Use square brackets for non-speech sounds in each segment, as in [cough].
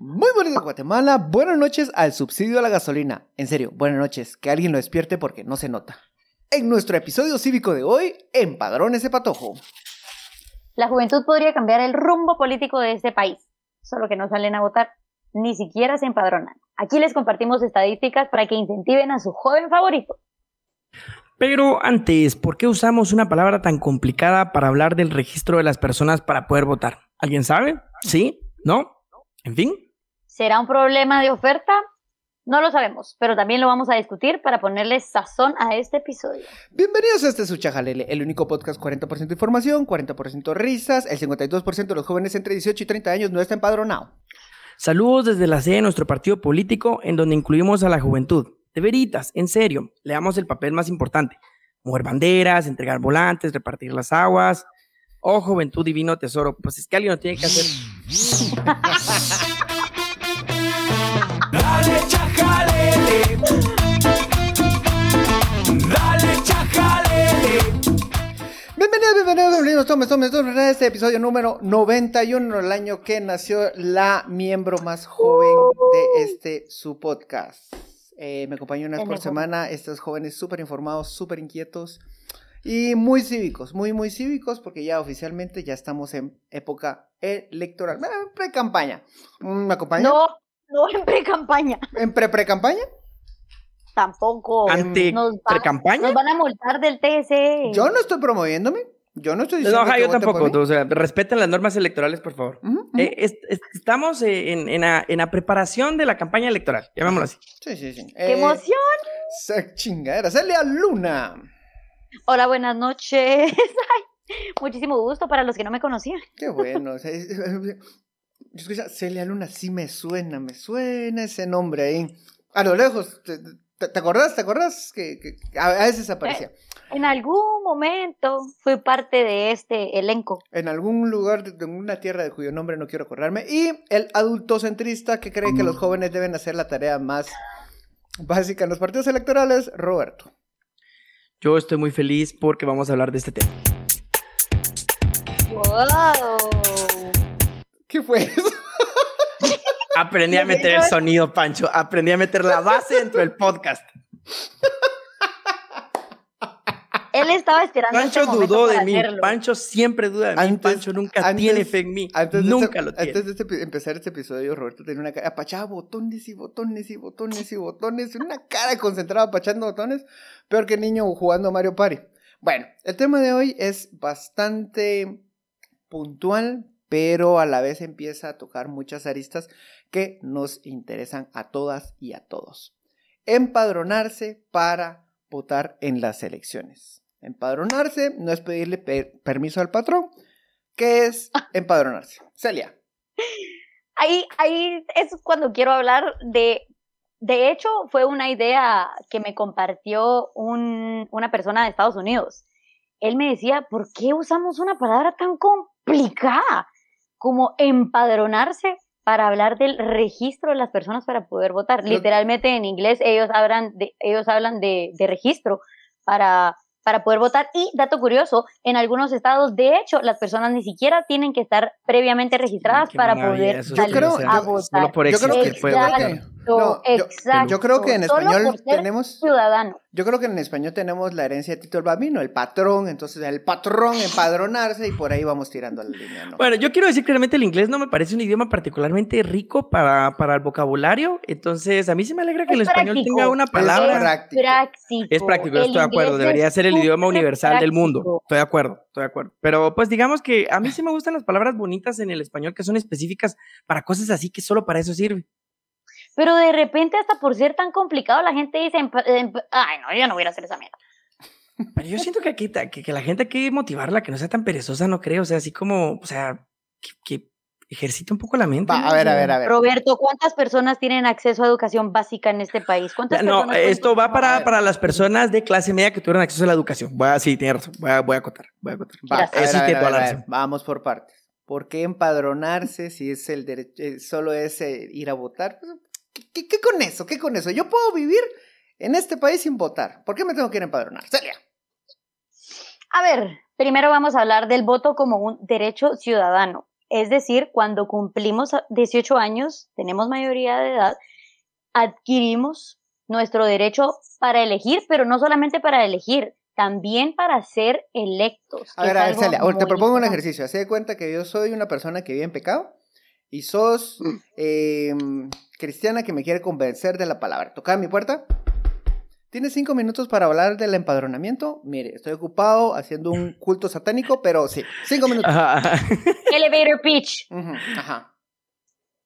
Muy días, Guatemala. Buenas noches al subsidio a la gasolina. En serio, buenas noches. Que alguien lo despierte porque no se nota. En nuestro episodio cívico de hoy, empadrón ese patojo. La juventud podría cambiar el rumbo político de este país, solo que no salen a votar, ni siquiera se empadronan. Aquí les compartimos estadísticas para que incentiven a su joven favorito. Pero antes, ¿por qué usamos una palabra tan complicada para hablar del registro de las personas para poder votar? ¿Alguien sabe? ¿Sí? ¿No? En fin. ¿Será un problema de oferta? No lo sabemos, pero también lo vamos a discutir para ponerle sazón a este episodio. Bienvenidos a este Suchajalele, el único podcast 40% información, 40% risas, el 52% de los jóvenes entre 18 y 30 años no está empadronado. Saludos desde la sede de nuestro partido político en donde incluimos a la juventud. De veritas, en serio, le damos el papel más importante. Mover banderas, entregar volantes, repartir las aguas. Oh, juventud divino tesoro, pues es que alguien lo tiene que hacer. [laughs] tomes, este episodio número 91, el año que nació la miembro más joven de este su podcast. Eh, me acompañó una vez por semana estos jóvenes súper informados, súper inquietos y muy cívicos, muy, muy cívicos porque ya oficialmente ya estamos en época electoral, pre-campaña. Mm, ¿Me acompaña? No, no en pre-campaña, ¿En pre-pre-campaña? tampoco. Ante pre-campaña. nos van a multar del TSE. Yo no estoy promoviéndome, yo no estoy diciendo No, que yo tampoco. mí. O sea, respeten las normas electorales, por favor. Eh, es- es- estamos eh, en, en la, en la preparación de la campaña electoral, llamémoslo así. Sí, sí, sí. ¡Qué Eh, emoción! Esa chingadera. Celia Luna. Hola, buenas noches. [laughs] Ay, muchísimo gusto para los que no me conocían. Qué bueno. Yo escucho, Celia Luna, sí me suena, me suena ese nombre ahí. A lo lejos, ¿te, te, te acordás? ¿Te acordás? Que, que a, a veces aparecía. En algún momento fui parte de este elenco. En algún lugar de, de una tierra de cuyo nombre no quiero acordarme. Y el adultocentrista que cree que los jóvenes deben hacer la tarea más básica en los partidos electorales, Roberto. Yo estoy muy feliz porque vamos a hablar de este tema. ¡Wow! ¿Qué fue eso? Aprendí a meter el sonido, Pancho. Aprendí a meter la base dentro del podcast. Él estaba esperando Pancho este dudó de mí. hacerlo. Pancho siempre duda de mí. Antes- Pancho nunca antes- tiene fe en mí. Antes de nunca este- lo tiene. Antes de este empezar este episodio, Roberto tenía una cara, apachaba botones y botones y botones y botones, una cara concentrada apachando botones, peor que niño jugando Mario Party. Bueno, el tema de hoy es bastante puntual, pero a la vez empieza a tocar muchas aristas que nos interesan a todas y a todos. Empadronarse para votar en las elecciones. Empadronarse no es pedirle per- permiso al patrón, ¿Qué es empadronarse? Celia. Ahí, ahí es cuando quiero hablar de. De hecho, fue una idea que me compartió un- una persona de Estados Unidos. Él me decía, ¿por qué usamos una palabra tan complicada como empadronarse para hablar del registro de las personas para poder votar? Literalmente en inglés ellos hablan de, ellos hablan de, de registro para, para poder votar. Y dato curioso, en algunos estados, de hecho, las personas ni siquiera tienen que estar previamente registradas para poder salir creo- a yo- votar. Solo por Yo creo existir que- Exacto. No, yo- exacto. Yo creo que en español tenemos. ciudadano. Yo creo que en español tenemos la herencia de Tito el Bambino, el patrón. Entonces, el patrón empadronarse y por ahí vamos tirando la línea, ¿no? Bueno, yo quiero decir que realmente el inglés no me parece un idioma particularmente rico para, para el vocabulario. Entonces, a mí sí me alegra que el Es español práctico. tenga una Es palabra. práctico. práctico. Es práctico, yo El estoy de acuerdo. Debería es ser el idioma universal del mundo. Estoy de acuerdo, estoy de acuerdo. Pero pues digamos que a mí sí me gustan las palabras bonitas en el español que son específicas para cosas así que solo para eso sirve. Pero de repente, hasta por ser tan complicado, la gente dice, ay, no, yo no voy a hacer esa mierda. Pero yo siento que, aquí, que, que la gente hay que motivarla, que no sea tan perezosa, no creo. O sea, así como, o sea, que, que ejercite un poco la mente. Va, ¿no? a ver, a ver, a ver. Roberto, ¿cuántas personas tienen acceso a educación básica en este país? ¿Cuántas No, personas esto va para, para las personas de clase media que tuvieron acceso a la educación. Voy a, sí, tiene razón. Voy a, voy a acotar. Voy a acotar. Va, a ver, a ver, a ver. Vamos por partes. ¿Por qué empadronarse si es el derecho, eh, solo es eh, ir a votar? Pues, ¿Qué, qué- qué con eso? ¿Qué con eso? Yo puedo vivir en este país sin votar. ¿Por qué me tengo que ir a empadronar? Celia. A ver, primero vamos a hablar del voto como un derecho ciudadano. Es decir, cuando cumplimos 18 años, tenemos mayoría de edad, adquirimos nuestro derecho para elegir, pero no solamente para elegir, también para ser electos. A ver, a ver, Celia, te propongo un ejercicio. Haz de cuenta que yo soy una persona que vive en pecado y sos eh, cristiana que me quiere convencer de la palabra. Toca mi puerta. ¿Tienes cinco minutos para hablar del empadronamiento? Mire, estoy ocupado haciendo un culto satánico, pero sí, cinco minutos. Ajá. [laughs] Elevator pitch. Ujú, Ajá,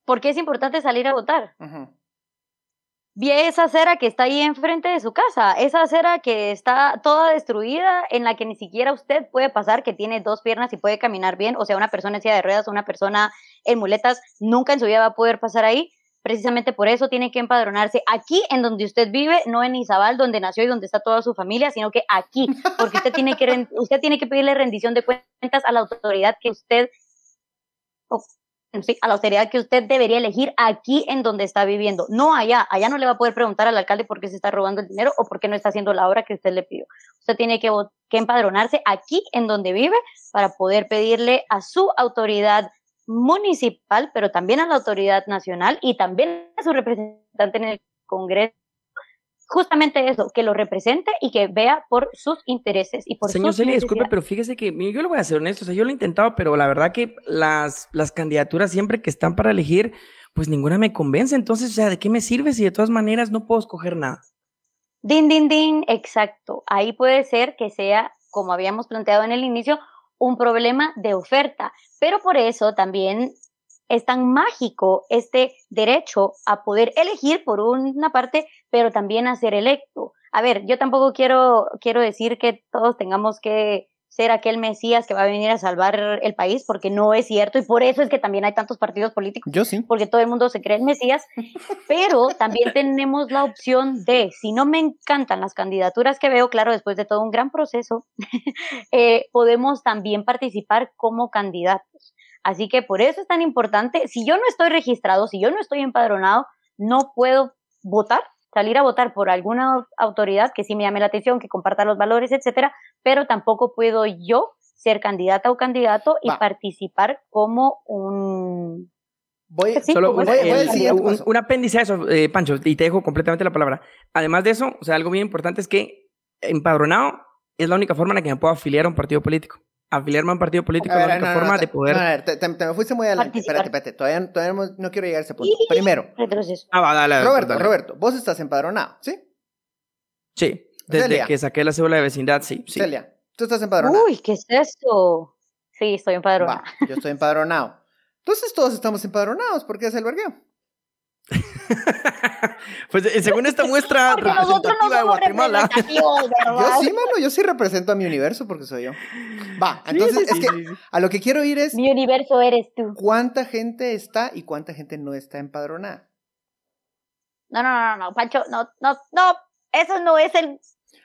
¿Por qué es importante salir a votar? ujú. Vi esa acera que está ahí enfrente de su casa, esa acera que está toda destruida, en la que ni siquiera usted puede pasar, que tiene dos piernas y puede caminar bien, o sea, una persona en silla de ruedas, una persona en muletas, nunca en su vida va a poder pasar ahí. Precisamente por eso tiene que empadronarse aquí en donde usted vive, no en Izabal, donde nació y donde está toda su familia, sino que aquí, porque usted tiene que, usted tiene que pedirle rendición de cuentas a la autoridad que usted a la autoridad que usted debería elegir aquí en donde está viviendo, no allá. Allá no le va a poder preguntar al alcalde por qué se está robando el dinero o por qué no está haciendo la obra que usted le pidió. Usted tiene que empadronarse aquí en donde vive para poder pedirle a su autoridad municipal, pero también a la autoridad nacional y también a su representante en el Congreso. Justamente eso, que lo represente y que vea por sus intereses y por Señor sus Celia, disculpe, pero fíjese que yo le voy a ser honesto, o sea, yo lo he intentado, pero la verdad que las, las candidaturas siempre que están para elegir, pues ninguna me convence. Entonces, o sea, ¿de qué me sirve si de todas maneras no puedo escoger nada? Din, din, din, exacto. Ahí puede ser que sea, como habíamos planteado en el inicio, un problema de oferta, pero por eso también es tan mágico este derecho a poder elegir por una parte, pero también a ser electo. A ver, yo tampoco quiero, quiero decir que todos tengamos que ser aquel Mesías que va a venir a salvar el país, porque no es cierto, y por eso es que también hay tantos partidos políticos Yo sí. porque todo el mundo se cree el Mesías, pero también [laughs] tenemos la opción de, si no me encantan las candidaturas que veo, claro, después de todo un gran proceso, [laughs] eh, podemos también participar como candidatos. Así que por eso es tan importante, si yo no estoy registrado, si yo no estoy empadronado, no puedo votar, salir a votar por alguna autoridad que sí me llame la atención, que comparta los valores, etcétera, pero tampoco puedo yo ser candidata o candidato y Va. participar como un Voy, Sí, Solo como un, voy- voy al el- siguiente un- paso. un apéndice a eso, eh, Pancho, y te dejo completamente la palabra. Además de eso, o sea, algo bien importante es que empadronado es la única forma en la que me puedo afiliar a un partido político. Afiliarme a un partido político es la única no, no, forma no, de poder. no, a ver, te, te- te me fuiste muy adelante. Participar. Espérate, espérate. Todavía, todavía no, no quiero llegar a ese punto. Primero, retroceso. Ah, va, dale, dale, Roberto, dale. Roberto, vos estás empadronado, ¿sí? Sí, desde Celia. que saqué la cédula de vecindad, sí. sí. Celia, tú estás empadronado. Uy, ¿qué es eso? Sí, estoy empadronada. Va, yo estoy empadronado. Entonces todos estamos empadronados porque es el vergueo. [laughs] pues eh, según esta muestra [laughs] Porque nosotros no representativa de Guatemala. Yo sí, mano, yo sí represento a mi universo porque soy yo. Va, Sí, entonces sí, es que sí, a lo que quiero ir es Mi universo eres tú. cuánta gente está y cuánta gente no está empadronada. No, no, no, no, Pancho, no, no, no, eso no es el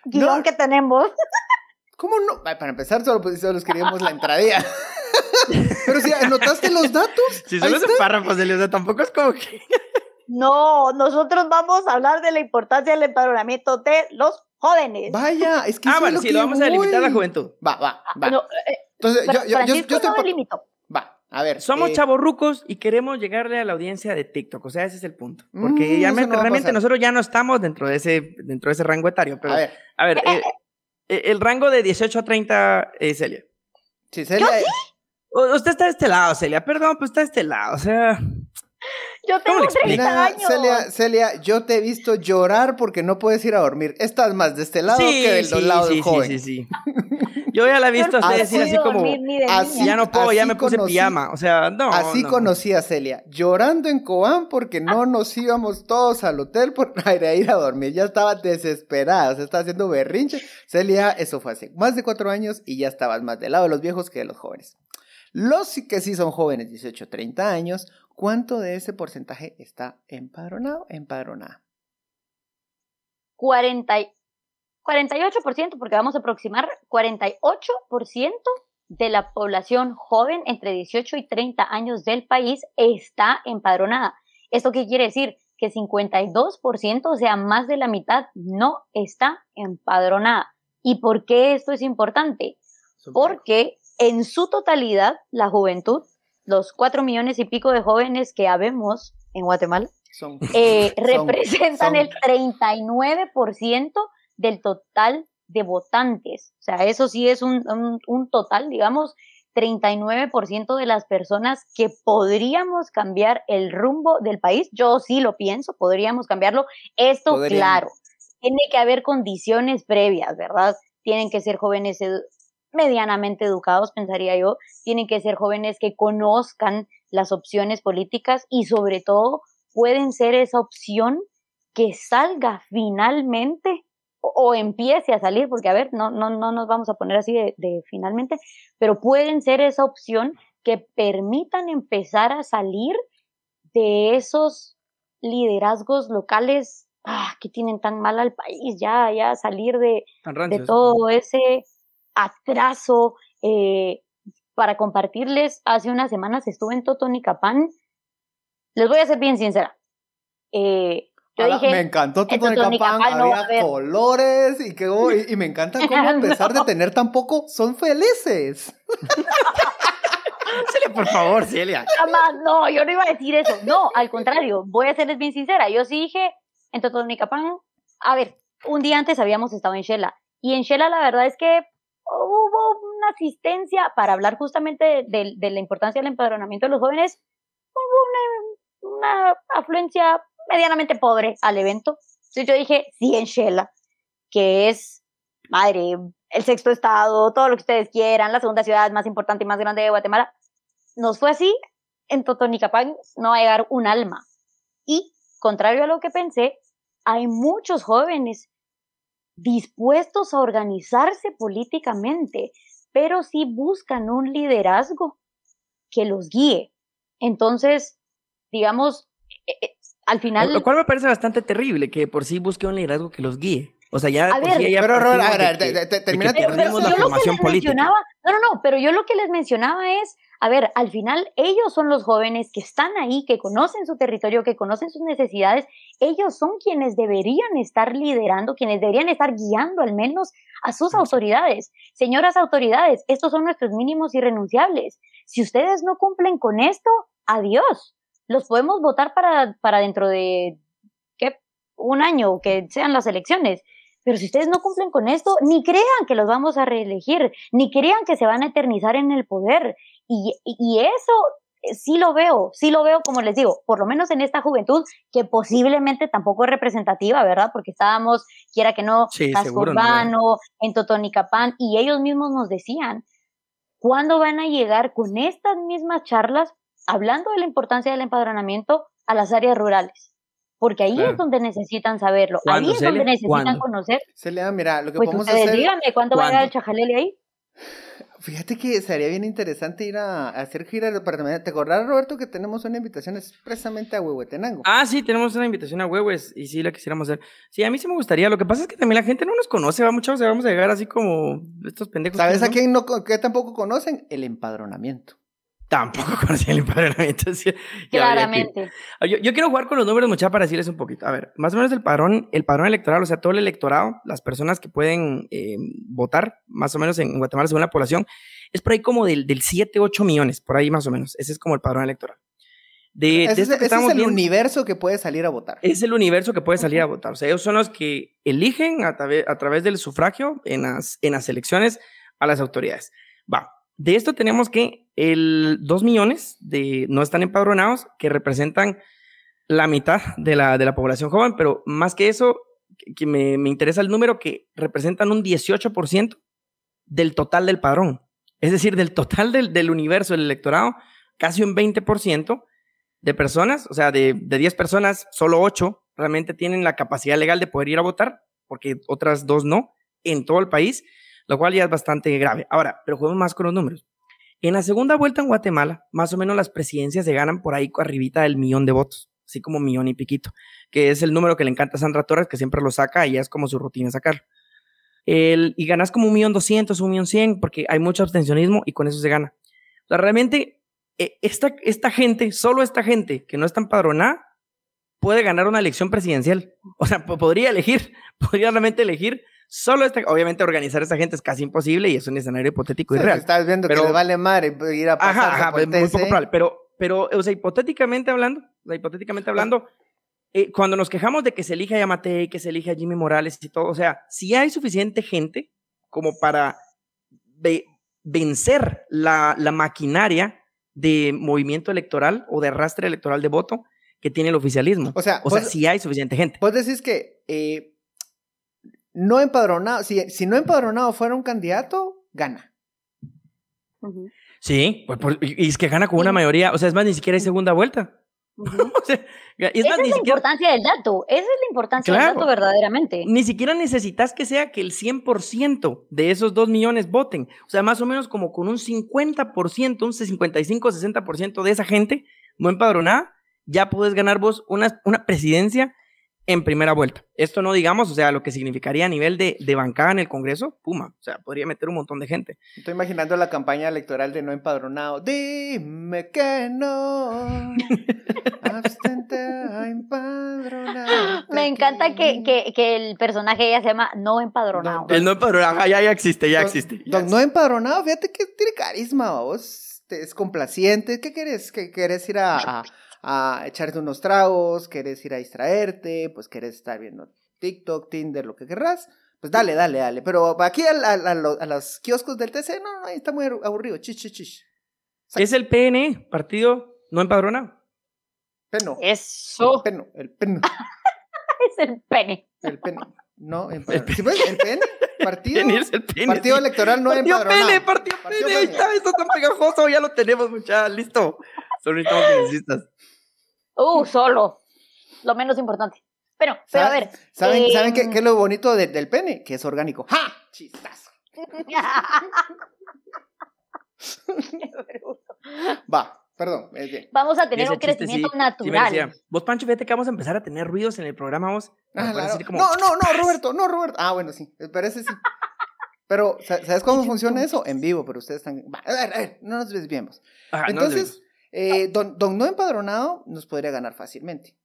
guion No. que tenemos. [laughs] ¿Cómo no? Ay, Para empezar, solo, pues, solo queríamos la entradilla. [laughs] Pero si anotaste los datos, Si solo es está. un párrafo, Celia, o sea, tampoco es como que. No, nosotros vamos a hablar de la importancia del empadronamiento de los jóvenes. Vaya, es que Ah, bueno, lo sí, lo vamos a limitar a la juventud. Va, va, va. No, eh, Entonces, yo, yo, yo, yo estoy no a ver. Somos eh, chavorrucos y queremos llegarle a la audiencia de TikTok. O sea, ese es el punto. Porque Mm, ya eso me- no va a realmente nosotros ya no estamos dentro de ese, dentro de ese rango etario. Pero, A ver, a ver, eh, eh, el rango de 18 a 30, eh, Celia. si Celia, Usted está de este lado, Celia. Perdón, pues está de este lado. O sea, Yo ¿Cómo tengo le explico? 30 Mira, años. Celia, Celia, yo te he visto llorar porque no puedes ir a dormir. Estás más de este lado sí, que del sí, lado sí, del sí, joven. sí, sí. Yo ya la he visto a usted Así decir así puedo como, así- ya no puedo, ya me puse conocí- pijama. O sea, no. Así no. conocí a Celia, llorando en Cobán porque no nos íbamos todos al hotel por [laughs] ir a ir a dormir. Ya estaba desesperada, se estaba haciendo berrinche. Celia, eso fue hace más de cuatro años y ya estabas más del lado de los viejos que de los jóvenes. Los que sí son jóvenes, 18, 30 años, ¿cuánto de ese porcentaje está empadronado, empadronada? 40, y- 48%, porque vamos a aproximar 48% de la población joven entre 18 y 30 años del país está empadronada. ¿Esto qué quiere decir? Que 52%, o sea, más de la mitad, no está empadronada. ¿Y por qué esto es importante? Porque en su totalidad, la juventud los cuatro millones y pico de jóvenes que habemos en Guatemala, Son, eh, [laughs] Son- representan son. el 39% del total de votantes. O sea, eso sí es un, un- un total, digamos, 39% de las personas que podríamos cambiar el rumbo del país. Yo sí lo pienso, podríamos cambiarlo. Esto, Podríamos. claro, tiene que haber condiciones previas, ¿verdad? Tienen que ser jóvenes medianamente educados, pensaría yo. Tienen que ser jóvenes que conozcan las opciones políticas y sobre todo pueden ser esa opción que salga finalmente o, o empiece a salir, porque a ver, no, no, no nos vamos a poner así de, de finalmente, pero pueden ser esa opción que permitan empezar a salir de esos liderazgos locales ah, que tienen tan mal al país, ya, ya salir de, de todo ese atraso. eh, para compartirles, hace unas semanas estuve en Totonicapán. Les voy a ser bien sincera. Eh, yo Ala, dije, me encantó en Totonicapán, no había colores y, que, y, y me encanta cómo a [laughs] pesar de No. tener tan poco, son felices. [laughs] Celia, por favor, Celia. jamás, no, yo no iba a decir eso. No, al contrario, voy a serles bien sincera. Yo sí dije, en Totonicapán, a ver, un día antes habíamos estado en Shela. Y en Shela la verdad es que hubo una asistencia para hablar justamente de, de- de la importancia del empadronamiento de los jóvenes. Hubo una, una afluencia medianamente pobre al evento. Entonces yo dije, sí, en Shela, que es, madre, el sexto estado, todo lo que ustedes quieran, la segunda ciudad más importante y más grande de Guatemala. Nos fue así, en Totonicapán no va a llegar un alma. Y, contrario a lo que pensé, hay muchos jóvenes dispuestos a organizarse políticamente, pero sí buscan un liderazgo que los guíe. Entonces, digamos, eh, eh, al final... Lo cual me parece bastante terrible, que por sí busque un liderazgo que los guíe. O sea, ya A por ver, sí ya Pero, Robert, a ver, termina- Pero, pero perdimos la yo lo que formación les política. mencionaba, no, no, no, pero yo lo que les mencionaba es, a ver, al final ellos son los jóvenes que están ahí, que conocen su territorio, que conocen sus necesidades, ellos son quienes deberían estar liderando, quienes deberían estar guiando al menos a sus autoridades. Señoras autoridades, estos son nuestros mínimos irrenunciables. Si ustedes no cumplen con esto, adiós. Los podemos votar para, para dentro de, ¿qué? Un año, que sean las elecciones. Pero si ustedes no cumplen con esto, ni crean que los vamos a reelegir, ni crean que se van a eternizar en el poder. Y, y- eso eh, sí lo veo, sí lo veo, como les digo, por lo menos en esta juventud, que posiblemente tampoco es representativa, ¿verdad? Porque estábamos, quiera que no, Sí, casco seguro, no, urbano, en Totonicapán, y ellos mismos nos decían, ¿cuándo van a llegar con estas mismas charlas, hablando de la importancia del empadronamiento, a las áreas rurales? Porque ahí Claro. es donde necesitan saberlo, ahí ¿Cuándo, es donde Celia? necesitan ¿Cuándo? conocer. Celia, mira, lo que Pues podemos ustedes hacer. díganme cuándo va a llegar el ¿Cuándo? chajalele ahí. Fíjate que sería bien interesante ir a, a hacer gira al departamento. ¿Te acordás, Roberto, que tenemos una invitación expresamente a Huehuetenango? Ah, sí, tenemos una invitación a Huehues y sí la quisiéramos hacer. Sí, a mí sí me gustaría. Lo que pasa es que también la gente no nos conoce, va mucho, o sea, vamos a llegar así como estos pendejos. ¿Sabes a quién no, que tampoco conocen? El empadronamiento. Tampoco [laughs] conocía el empadronamiento. [laughs] Claramente. Ah, Yo, yo quiero jugar con los números, mucha, para decirles un poquito. A ver, más o menos el padrón, el padrón electoral, o sea, todo el electorado, las personas que pueden eh, votar, más o menos en Guatemala según la población, es por ahí como del, del 7, 8 millones, por ahí más o menos. Ese es como el padrón electoral. De, de ese es, que ese es estamos el viendo- universo que puede salir a votar. es el universo que puede salir a votar. O sea, ellos son los que eligen a, través- a través del sufragio en las, en las elecciones a las autoridades. Va. De esto tenemos que el 2 millones de no están empadronados, que representan la mitad de la, de la población joven, pero más que eso, que, me, me interesa el número que representan un 18% del total del padrón. Es decir, del total del, del universo del electorado, casi un 20% de personas, o sea, de, de 10 personas, solo 8 realmente tienen la capacidad legal de poder ir a votar, porque otras dos no, en todo el país, lo cual ya es bastante grave. Ahora, pero juguemos más con los números. En la segunda vuelta en Guatemala, más o menos las presidencias se ganan por ahí arribita del millón de votos, así como millón y piquito, que es el número que le encanta a Sandra Torres, que siempre lo saca y ya es como su rutina sacarlo. El, y ganas como un millón doscientos, un millón cien, porque hay mucho abstencionismo y con eso se gana. O realmente, eh, esta, esta gente, solo esta gente que no está empadronada, puede ganar una elección presidencial. O sea, po- podría elegir, [laughs] podría realmente elegir Solo esta, obviamente organizar a esta gente es casi imposible y es un escenario hipotético y Sí, real. Estás viendo Pero- que le vale madre ir a pasar Ajá, ajá, por es muy poco probable. Pero, pero, o sea, hipotéticamente hablando, o sea, hipotéticamente hablando, eh, cuando nos quejamos de que se elija a Yamatei, que se elija a Jimmy Morales y todo, o sea, si hay suficiente gente como para ve- vencer la, la maquinaria de movimiento electoral o de arrastre electoral de voto que tiene el oficialismo. O sea, O sea, vos- si hay suficiente gente. Vos decís que eh, no empadronado, si, si no empadronado fuera un candidato, gana. Sí, pues, por- y es que gana con una mayoría, o sea, es más, ni siquiera hay segunda vuelta. ujú. [laughs] O sea, es Esa más, es ni la siquiera, importancia del dato. Esa es la importancia Claro. del dato verdaderamente. ni siquiera necesitas que sea que el 100% de esos 2 millones voten. O sea, más o menos como con un 50%, un 55-60% de esa gente no empadronada, ya puedes ganar vos una, una presidencia en primera vuelta. Esto no digamos, o sea, lo que significaría a nivel de, de bancada en el Congreso, Puma, o sea, podría meter un montón de gente. Estoy imaginando la campaña electoral de no empadronado. Dime que no. Abstente a empadronarte Me encanta que, que, que el personaje ya se llama No Empadronado. El no empadronado, ya, ya existe, ya Don- existe. Don no empadronado, fíjate que tiene carisma, vos. Te- Es complaciente. ¿Qué querés? ¿Que querés ir a, a, a echarte unos tragos? ¿Querés ir a distraerte? Pues querés estar viendo TikTok, Tinder, lo que querrás. Pues dale, dale, dale. Pero aquí al- a, lo- a los kioscos del TC, no, no, ahí está muy aburrido. Chis, chis, chis. Es el PNE, partido no empadronado. Peno. Eso El peno, el peno, [laughs] es el pene. el peno. No, empadronado. ¿Sí ves? El pene, partido, el PNE. partido sí. electoral no partido empadronado. PNE, partido Partido PNE, ahí PNE. está, esto tan pegajoso, ya lo tenemos, muchachos, listo. Solo necesitamos congresistas. Uh, solo. Lo menos importante. Pero, pero a ver. ¿Saben, eh, ¿saben qué, qué es lo bonito de- del pene? Que es orgánico. ¡Ja! Chistazo. [laughs] Va, perdón. es bien. Vamos a tener un chiste crecimiento sí, natural. Vos, Pancho, fíjate que vamos a empezar a tener ruidos en el programa, vos. Ah, poder claro. decir como- No, no, no, Roberto, no, Roberto. Ah, bueno, sí, pero ese sí. Pero, sa- ¿sabes cómo funciona eso? En vivo, pero ustedes están... A ver, a ver, no nos desviemos. Ajá, no Entonces, eh, don, don no empadronado nos podría ganar fácilmente.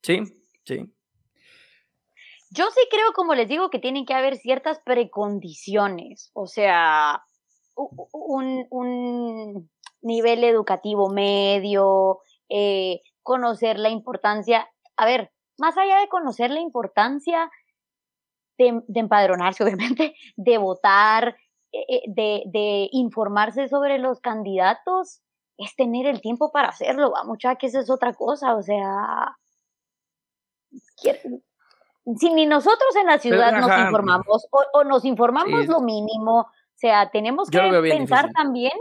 Sí, sí. Yo sí creo, como les digo, que tienen que haber ciertas precondiciones. O sea, un, un nivel educativo medio, eh, conocer la importancia. A ver, más allá de conocer la importancia de, de empadronarse, [laughs] obviamente, de votar, eh, eh, de, de informarse sobre los candidatos, es tener el tiempo para hacerlo, va, mucha que esa es otra cosa, o sea, si ni nosotros en la ciudad nos ajá. informamos o, o nos informamos Sí. lo mínimo, o sea, tenemos que pensar difícil. también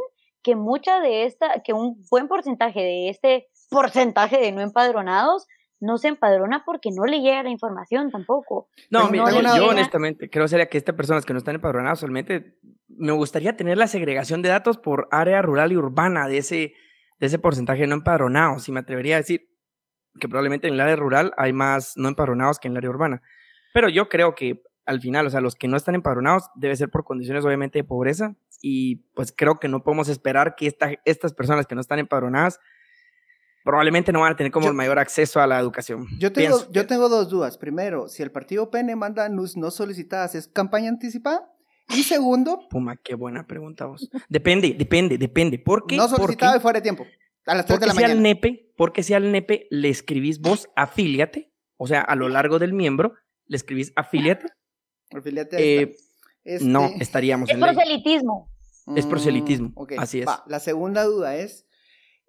que mucha de esta, que un buen porcentaje de este porcentaje de no empadronados no se empadrona porque no le llega la información tampoco. No, Tengo- mira, yo, honestamente creo sería que estas personas que no están empadronadas solamente me gustaría tener la segregación de datos por área rural y urbana de ese, de ese porcentaje no empadronados. Y me atrevería a decir que probablemente en el área rural hay más no empadronados que en el área urbana. Pero yo creo que al final, o sea, los que no están empadronados debe ser por condiciones obviamente de pobreza. Y pues creo que no podemos esperar que esta, estas personas que no están empadronadas probablemente no van a tener como Yo- el mayor acceso a la educación. Yo tengo, Pienso. yo tengo dos dudas. Primero, si el partido PN manda NUS no solicitadas, ¿es campaña anticipada? Y segundo, Puma, qué buena pregunta vos. Depende, depende, depende. ¿Por qué? no Porque- solicitada y fuera de tiempo. A las 3 de Porque la si al mañana. nepe, porque si al nepe le escribís vos afíliate, o sea, a lo largo del miembro le escribís afíliate, Afiliate a eh. Este- no estaríamos Es en ley. proselitismo. es proselitismo, ok, así es. va. La segunda duda es,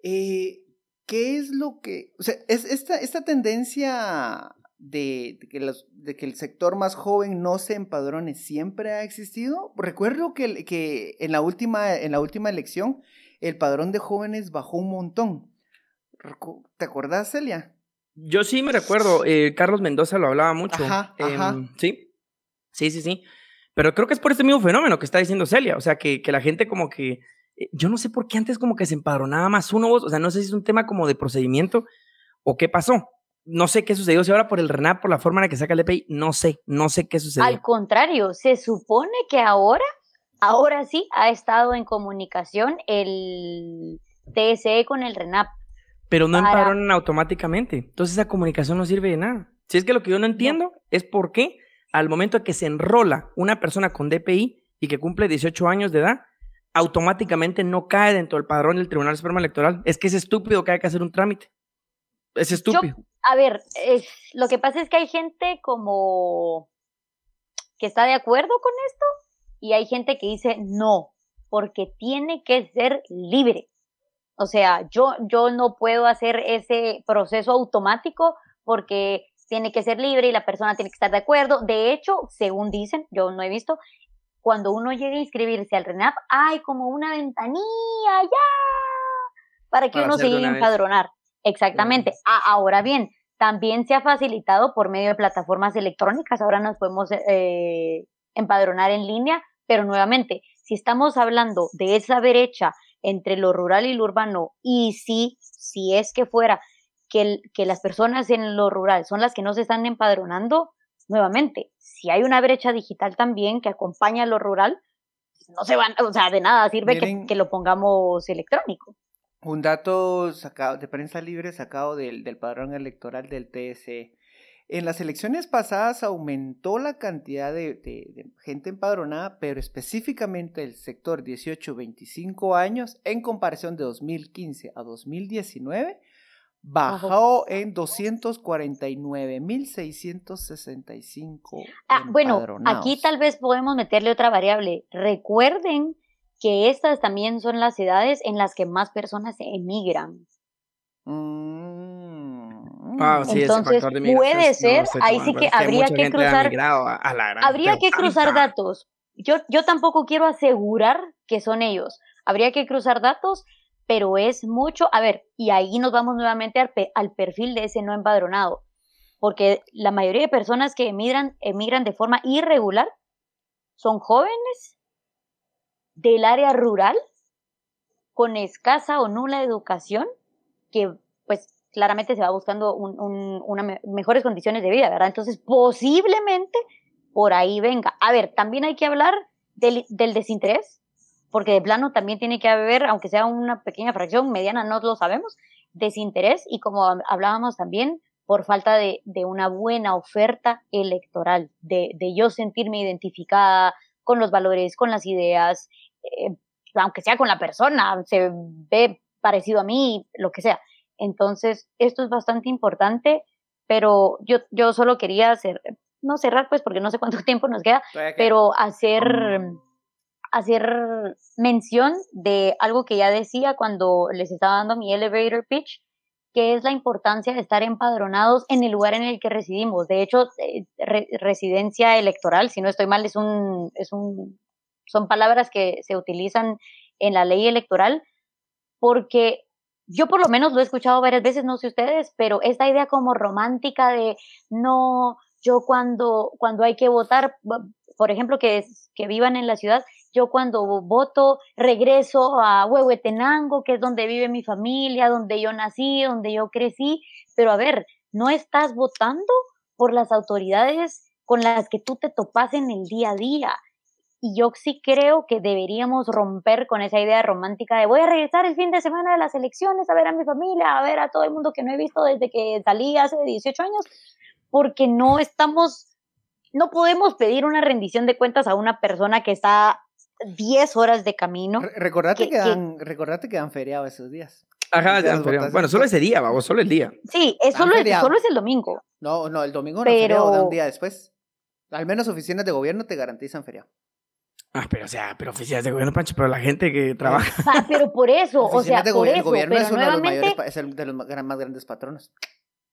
eh, ¿qué es lo que, o sea, es esta, esta tendencia de, de que los- de que el sector más joven no se empadrone siempre ha existido? Recuerdo que, que en, la última, en la última elección el padrón de jóvenes bajó un montón. ¿Te acordás, Celia? Yo sí me recuerdo, eh, Carlos Mendoza lo hablaba mucho. Ajá, ajá. em, sí, sí, sí, sí. Pero creo que es por este mismo fenómeno que está diciendo Celia, o sea, que, que la gente como que, eh, yo no sé por qué antes como que se empadronaba más uno, vos, o sea, no sé si es un tema como de procedimiento o qué pasó. No sé qué sucedió, si ahora por el RENAP, por la forma en la que saca el EPI, no sé, no sé qué sucedió. Al contrario, se supone que ahora, ahora sí ha estado en comunicación el TSE con el RENAP. pero no para- empadronan automáticamente. Entonces esa comunicación no sirve de nada. Si es que lo que yo no entiendo es por qué al momento que se enrola una persona con DPI y que cumple 18 años de edad, automáticamente no cae dentro del padrón del Tribunal Supremo Electoral. Es que es estúpido que hay que hacer un trámite. Es estúpido. A ver, lo que pasa es que hay gente como que está de acuerdo con esto y hay gente que dice no, porque tiene que ser libre. O sea, yo, yo no puedo hacer ese proceso automático porque tiene que ser libre y la persona tiene que estar de acuerdo. De hecho, según dicen, yo no he visto, cuando uno llega a inscribirse al RENAP, hay como una ventanilla ya para que Para uno se empadronar. Exactamente. Ah, ahora bien, también se ha facilitado por medio de plataformas electrónicas. Ahora nos podemos eh, empadronar en línea, pero nuevamente, si estamos hablando de esa brecha entre lo rural y lo urbano, y si, si es que fuera que, el- que las personas en lo rural son las que no se están empadronando, nuevamente, si hay una brecha digital también que acompaña a lo rural, no se van, o sea, de nada sirve que lo pongamos electrónico. Un dato sacado de prensa libre sacado del, del padrón electoral del TSE. En las elecciones pasadas aumentó la cantidad de, de- de gente empadronada, pero específicamente el sector 18-25 años, en comparación de 2015 a 2019, bajó en 249.665. Ah, bueno, aquí tal vez podemos meterle otra variable. Recuerden que estas también son las edades en las que más personas emigran. Mm. Ah, sí, ese Entonces, factor de migración puede no, ser, ahí sí que habría que ha cruzar- migrado a, a la gran, Habría que cruzar datos. Yo, yo tampoco quiero asegurar que son ellos. Habría que cruzar datos, pero es mucho. A ver, y ahí nos vamos nuevamente al, pe- al perfil de ese no empadronado. Porque la mayoría de personas que emigran, emigran de forma irregular son jóvenes del área rural con escasa o nula educación que pues claramente se va buscando un, mejores condiciones de vida, ¿verdad? Entonces posiblemente por ahí venga. A ver, también hay que hablar del, del desinterés, porque de plano también tiene que haber, aunque sea una pequeña fracción, mediana, no lo sabemos, desinterés y como hab- hablábamos también, por falta de, de una buena oferta electoral, de, de yo sentirme identificada con los valores, con las ideas, eh, aunque sea con la persona, se ve parecido a mí, lo que sea. Entonces, esto es bastante importante, pero yo, yo solo quería hacer, no cerrar pues porque no sé cuánto [laughs] tiempo nos queda, pero hacer, hacer mención de algo que ya decía cuando les estaba dando mi elevator pitch, que es la importancia de estar empadronados en el lugar en el que residimos. De hecho, eh, re- residencia electoral, si no estoy mal, es un, es un, son palabras que se utilizan en la ley electoral, porque yo por lo menos lo he escuchado varias veces, no sé ustedes, pero esta idea como romántica de no, yo cuando, cuando hay que votar, por ejemplo, que, que vivan en la ciudad, yo cuando voto regreso a Huehuetenango, que es donde vive mi familia, donde yo nací, donde yo crecí, pero a ver, no estás votando por las autoridades con las que tú te topas en el día a día. Y yo sí creo que deberíamos romper con esa idea romántica de voy a regresar el fin de semana de las elecciones a ver a mi familia, a ver a todo el mundo que no he visto desde que salí hace 18 años, porque no estamos, no podemos pedir una rendición de cuentas a una persona que está 10 horas de camino. Re- Recordate que- que, que- dan, recordate que dan feriado esos días. Ajá, ya, votaciones. bueno, solo ese día, vamos, solo el día. Sí, es solo, es, feriado. solo es el domingo. No, no, el domingo no Pero- feriado, da un día después. Al menos oficinas de gobierno te garantizan feriado. Ah, pero o sea, pero oficinas de gobierno, Pancho, pero la gente que trabaja. Ah, pero por eso, o sea, Oficinas de por el gobierno pero es uno de los mayores, es el de los más, gran- más grandes patronos.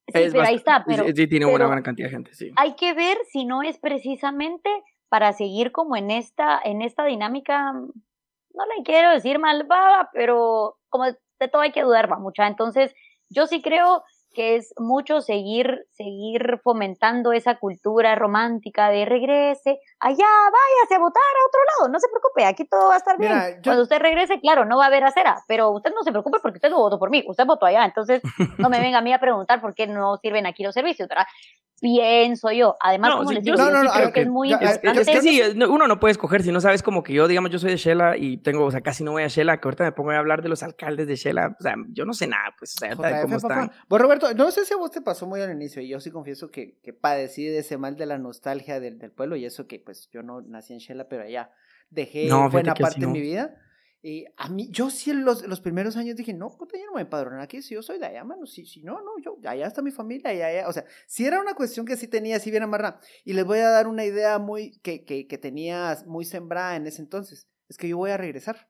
sí, pero ahí está, pero sí, sí, tiene una buena cantidad de gente, sí. hay que ver si no es precisamente para seguir como en esta, en esta dinámica, no le quiero decir malvada, pero como de todo hay que dudar, va mucha. Entonces, yo sí creo que es mucho seguir, seguir fomentando esa cultura romántica de regrese, allá, váyase a votar a otro lado, no se preocupe, aquí todo va a estar bien. Yo- Cuando usted regrese, claro, no va a haber acera, pero usted no se preocupe porque usted no votó por mí, usted votó allá, entonces no me [laughs] venga a mí a preguntar por qué no sirven aquí los servicios, ¿verdad? Pienso yo. Además, No, como sí, les digo, sí- yo no, sí no, creo que es muy ya, Es, es- importante. es que sí, no, uno no puede escoger si no sabes como que yo, digamos, yo soy de Shela y tengo, o sea, casi no voy a Shela, que ahorita me pongo a hablar de los alcaldes de Shela, o sea, yo no sé nada, pues, o sea, de cómo papá. están. Pues Roberto, no sé si a vos te pasó muy al inicio, y yo sí confieso que, que padecí de ese mal de la nostalgia del, del pueblo, y eso que pues yo no nací en Shela, pero allá dejé buena parte sí de mi vida. Y a mí, yo sí en los, los primeros años dije, no, puta, yo no me voy a empadronar aquí, si yo soy de allá, mano, si, si no, no, yo, allá está mi familia, allá, allá, o sea, si era una cuestión que sí tenía, sí bien amarrada, y les voy a dar una idea muy, que, que, que tenía muy sembrada en ese entonces, es que yo voy a regresar.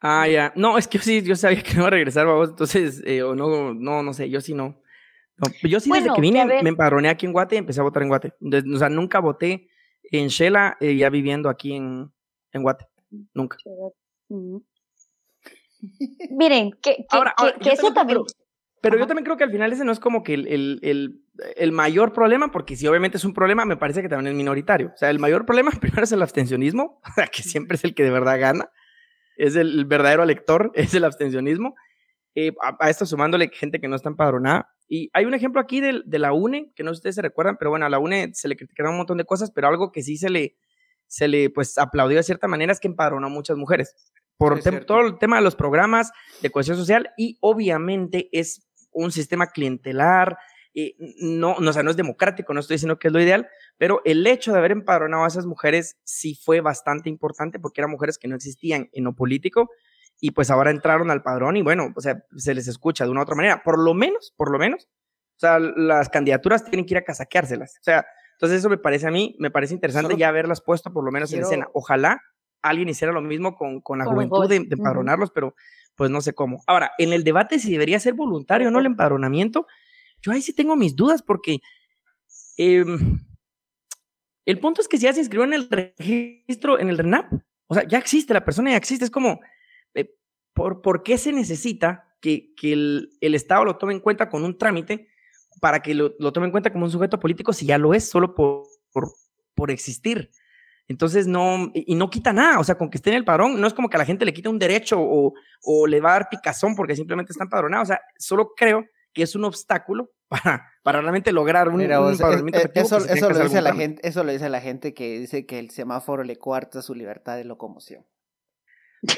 Ah, ya. No, es que yo sí, yo sabía que no iba a regresar, vamos, entonces, eh, o no, no, no sé, yo sí no. No, yo sí desde Bueno, que que vine me empadroné aquí en Guate y empecé a votar en Guate. O sea, nunca voté en Shela eh, ya viviendo aquí en, en Guate. Nunca. Miren, que, que, Ahora, que eso también... Pero, yo también creo que al final ese no es como que el, el, el, el mayor problema, porque si obviamente es un problema, me parece que también es minoritario. O sea, el mayor problema [laughs] primero es el abstencionismo, [laughs] que siempre es el que de verdad gana. Es el, el verdadero elector, [laughs] es el abstencionismo. Eh, a, a esto sumándole gente que no está empadronada. Y hay un ejemplo aquí del- de, la UNE, que no sé si ustedes se recuerdan, pero bueno, a la UNE se le criticaron un montón de cosas, pero algo que sí se le, se le pues aplaudió de cierta manera es que empadronó a muchas mujeres. Por todo el tema de los programas de cohesión social y obviamente es un sistema clientelar, eh, no, no, o sea, no es democrático, no estoy diciendo que es lo ideal, pero el hecho de haber empadronado a esas mujeres sí fue bastante importante porque eran mujeres que no existían en lo político y pues ahora entraron al padrón y bueno, o sea, se les escucha de una u otra manera, por lo menos, por lo menos, o sea, las candidaturas tienen que ir a casaqueárselas, o sea, entonces eso me parece a mí, me parece interesante Solo ya haberlas puesto por lo menos quiero- en escena. Ojalá alguien hiciera lo mismo con, con la Con juventud de, de empadronarlos, pero pues no sé cómo. Ahora, en el debate si debería ser voluntario o no el empadronamiento, yo ahí sí tengo mis dudas porque em, el punto es que si ya se inscribió en el registro, en el RENAP, o sea, ya existe, la persona ya existe, es como, eh, ¿por, por qué se necesita que, que el, el Estado lo tome en cuenta con un trámite para que lo, lo tome en cuenta como un sujeto político si ya lo es, solo por, por, por existir? Entonces no, y no quita nada, o sea, con que esté en el padrón, no es como que a la gente le quite un derecho o, o le va a dar picazón porque simplemente está empadronado, o sea, solo creo que es un obstáculo [laughs] para, para realmente lograr un, Mira, un es- empadronamiento es- efectivo, eso, lo dice la gente, eso lo dice la gente que dice que el semáforo le cuarta su libertad de locomoción.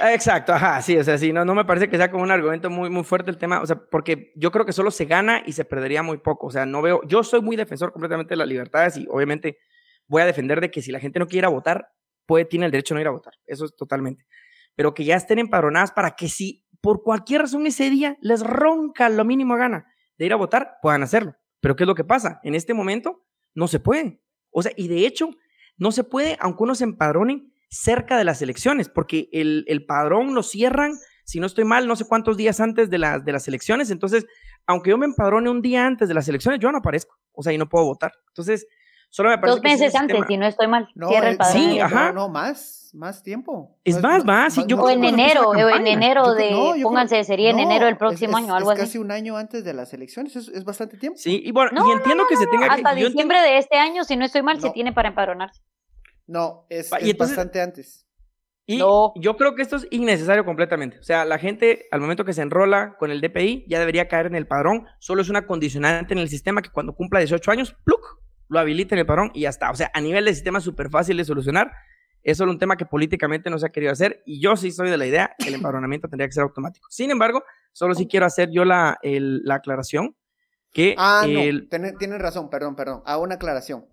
Ah, Exacto, ajá, sí, o sea, sí, no, no me parece que sea como un argumento muy, muy fuerte el tema, o sea, porque yo creo que solo se gana y se perdería muy poco, o sea, no veo, yo soy muy defensor completamente de las libertades y obviamente voy a defender de que si la gente no quiere votar, puede, tiene el derecho a no ir a votar, eso es totalmente, pero que ya estén empadronadas para que si por cualquier razón ese día les ronca lo mínimo gana de ir a votar, puedan hacerlo, pero ¿qué es lo que pasa? En este momento no se puede, o sea, y de hecho, no se puede, aunque uno se empadrone cerca de las elecciones, porque el, el padrón lo cierran, si no estoy mal, no sé cuántos días antes de, las de las elecciones. Entonces, aunque yo me empadrone un día antes de las elecciones, yo no aparezco, o sea, y no puedo votar. Entonces, solo me parece Dos meses antes, si no estoy mal. No, Cierra el eh, padrón. sí, no, ajá. No, no, más, más tiempo. Es No más, más, sí, yo O en enero, o en enero de, creo- no, yo pónganse, creo- sería en enero del próximo es- año, algo es así. casi un año antes de las elecciones, es, es bastante tiempo. Sí, y bueno, No, y entiendo que se tenga que... Hasta yo entiendo- diciembre de este año, si no estoy mal, se tiene para empadronarse. No, es, y es entonces- bastante antes. Y No. yo creo que esto es innecesario completamente. O sea, la gente al momento que se enrola con el DPI ya debería caer en el padrón. Solo es una condicionante en el sistema que cuando cumpla 18 años, ¡pluc! lo habilita en el padrón y ya está. O sea, a nivel de sistema es súper fácil de solucionar. Es solo un tema que políticamente no se ha querido hacer y yo sí soy de la idea que el empadronamiento tendría que ser automático. Sin embargo, solo sí quiero hacer yo la, el- la aclaración que Ah, no, el- tiene- tienes razón, perdón, perdón. Hago una aclaración.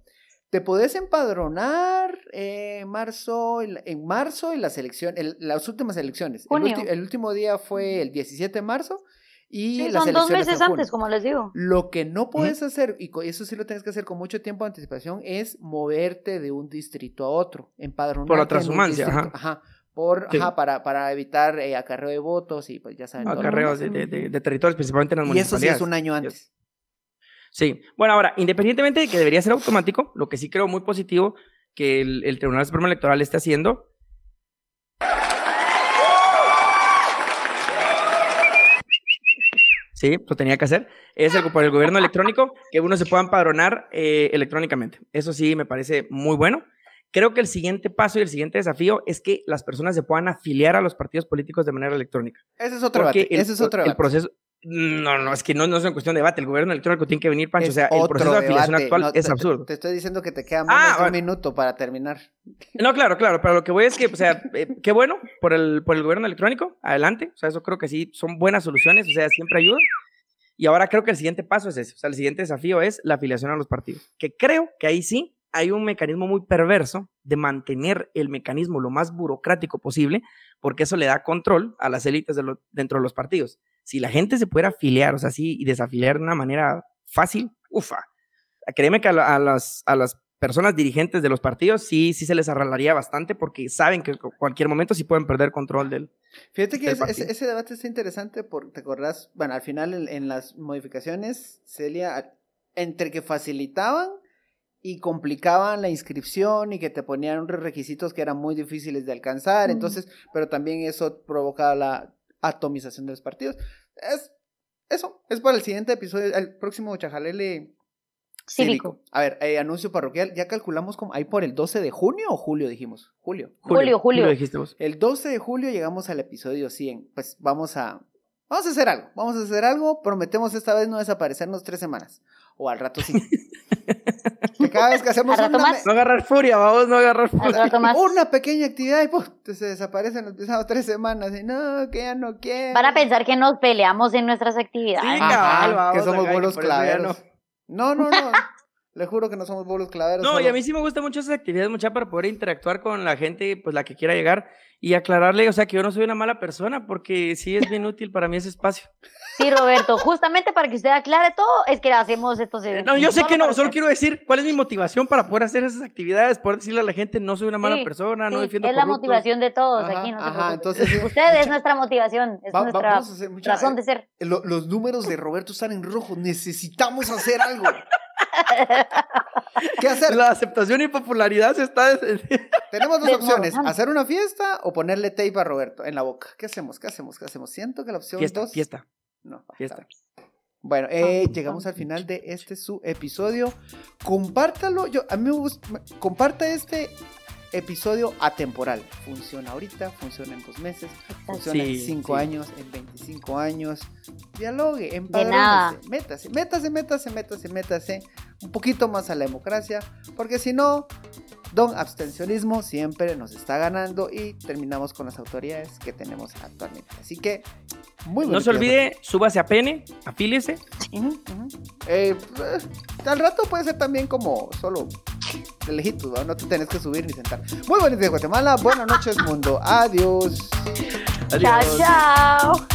Te podés empadronar eh, en marzo, en, marzo en las elecciones, en las últimas elecciones. El, Junio. ulti- el último día fue el 17 de marzo y Sí, las son dos meses en junio. antes, como les digo. Lo que no puedes hacer, y eso sí lo tienes que hacer con mucho tiempo de anticipación, es moverte de un distrito a otro, empadronarte Por la transhumancia, distrito. Ajá. Por, Sí. ajá, para, para evitar eh, acarreo de votos y pues ya saben. acarreos de, de- de- de territorios, principalmente en las Y eso sí es un año antes. Sí, bueno, ahora, independientemente de que debería ser automático, lo que sí creo muy positivo que el, el Tribunal Supremo Electoral esté haciendo. Sí, lo tenía que hacer. Es el, por el gobierno electrónico que uno se pueda empadronar eh, electrónicamente. Eso sí me parece muy bueno. Creo que el siguiente paso y el siguiente desafío es que las personas se puedan afiliar a los partidos políticos de manera electrónica. Ese es otro Porque debate. el, Ese es otro el proceso, No, no, es que no, no es una cuestión de debate. El gobierno electrónico tiene que venir, Pancho. Es o sea, el proceso de afiliación debate. actual No, es te- absurdo. Te, estoy diciendo que te queda menos Ah, de un minuto para terminar. No, claro, claro, pero lo que voy es que, o sea, eh, qué bueno por el, por el gobierno electrónico, adelante, o sea, eso creo que sí, son buenas soluciones, o sea, siempre ayuda. Y ahora creo que el siguiente paso es ese, o sea, el siguiente desafío es la afiliación a los partidos, que creo que ahí sí hay un mecanismo muy perverso de mantener el mecanismo lo más burocrático posible, porque eso le da control a las élites de lo- dentro de los partidos. Si la gente se pudiera afiliar, o sea, sí, y desafiliar de una manera fácil, ufa. Créeme que a, la- a las, a las personas dirigentes de los partidos sí, sí se les arreglaría bastante porque saben que en cualquier momento sí pueden perder control del... Fíjate que del ese, partido. ese- ese debate está interesante porque te acordás, bueno, al final en, en las modificaciones, Celia, entre que facilitaban y complicaban la inscripción y que te ponían unos requisitos que eran muy difíciles de alcanzar, Ujú. entonces, pero también eso provocaba la atomización de los partidos. Es eso, es para el siguiente episodio, el próximo Chajalele Cívico. A ver, eh, anuncio parroquial, ya calculamos como ahí por el 12 de junio o julio dijimos, julio. Julio, julio. dijiste vos. El 12 de julio llegamos al episodio 100. Pues vamos a vamos a hacer algo. Vamos a hacer algo. Prometemos esta vez no desaparecernos tres semanas. O al rato sí. [laughs] que cada vez que hacemos una, más. No agarrar furia, vamos, no agarrar furia. rato más. una pequeña actividad y ¡puf! se desaparecen los tres semanas. Y no, que ya no quiero. Van a pensar que nos peleamos en nuestras actividades. Sí, Ajá, cabal, vamos, que somos bolos claveros. No, no, no. Le juro que no somos bolos claveros. No, y a mí sí me gustan mucho esas actividades, mucha para poder interactuar con la gente, pues la que quiera llegar y aclararle, o sea, que yo no soy una mala persona, porque sí es bien útil para mí ese espacio. Sí, Roberto, justamente para que usted aclare todo, es que hacemos estos eventos. No, yo sé que no, solo quiero decir cuál es mi motivación para poder hacer esas actividades, poder decirle a la gente, no soy una mala Sí, persona, no Sí, defiendo es la motivación de todos Ajá, aquí, no ajá, entonces Usted es nuestra motivación, es Va- nuestra vamos a hacer mucha- razón de ser. Lo- los números de Roberto están en rojo. Necesitamos hacer algo. ¿Qué hacer? La aceptación y popularidad se está... [laughs] Tenemos dos opciones, hacer una fiesta o ponerle tape a Roberto en la boca. ¿Qué hacemos? ¿Qué hacemos? ¿Qué hacemos? Siento que la opción fiesta, dos... fiesta, No, fiesta. Bueno, eh, llegamos al final de este su episodio. Compártalo, yo a mí me gusta, comparta este episodio atemporal. Funciona ahorita, funciona en dos meses, funciona en cinco sí. años, en 25 años. Dialogue, empadrónese, métase, métase, métase, métase, métase un poquito más a la democracia, porque si no, don abstencionismo siempre nos está ganando y terminamos con las autoridades que tenemos actualmente. Así que, muy No se olvide, súbase a Pene, afíliese. Ujú. Eh, eh, al rato puede ser también como solo de lejitos, ¿no? No te tenés que subir ni sentar. Muy buenos días, Guatemala. Buenas noches, mundo. Adiós. Chao, chao.